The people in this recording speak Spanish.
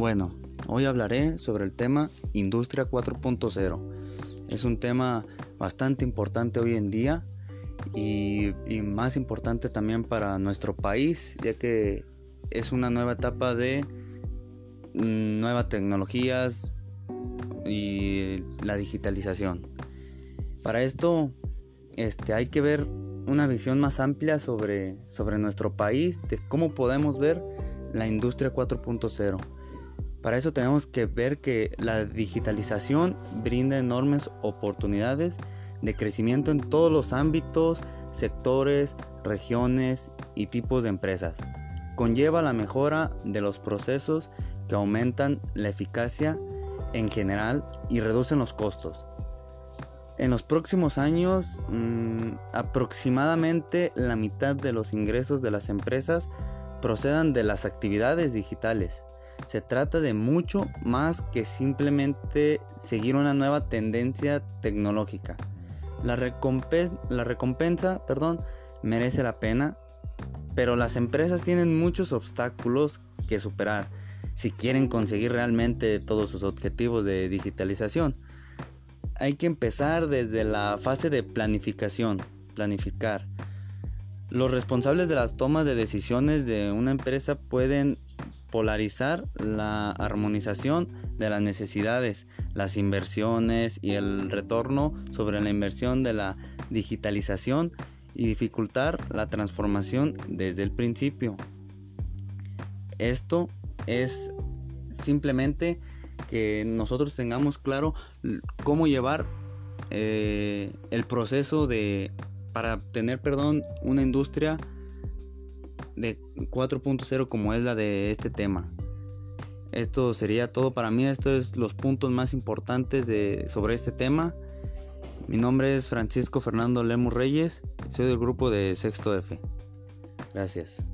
Bueno, hoy hablaré sobre el tema Industria 4.0. Es un tema bastante importante hoy en día y, más importante también para nuestro país, ya que es una nueva etapa de mm, nuevas tecnologías y la digitalización. Para esto este, hay que ver una visión más amplia sobre, sobre nuestro país, de cómo podemos ver la industria 4.0 para eso tenemos que ver que la digitalización brinda enormes oportunidades de crecimiento en todos los ámbitos, sectores, regiones y tipos de empresas. Conlleva la mejora de los procesos que aumentan la eficacia en general y reducen los costos. En los próximos años, mm, aproximadamente la mitad de los ingresos de las empresas procedan de las actividades digitales. Se trata de mucho más que simplemente seguir una nueva tendencia tecnológica. La, recompensa, perdón, merece la pena, pero las empresas tienen muchos obstáculos que superar si quieren conseguir realmente todos sus objetivos de digitalización. Hay que empezar desde la fase de planificación, planificar. Los responsables de las tomas de decisiones de una empresa pueden polarizar la armonización de las necesidades, las inversiones y el retorno sobre la inversión de la digitalización y dificultar la transformación desde el principio. Esto es simplemente que nosotros tengamos claro cómo llevar eh, el proceso de para tener perdón una industria de 4.0 como es la de este tema. Esto sería todo para mí, estos es los puntos más importantes de, sobre este tema. Mi nombre es Francisco Fernando Lemus Reyes, soy del grupo de Sexto F. Gracias.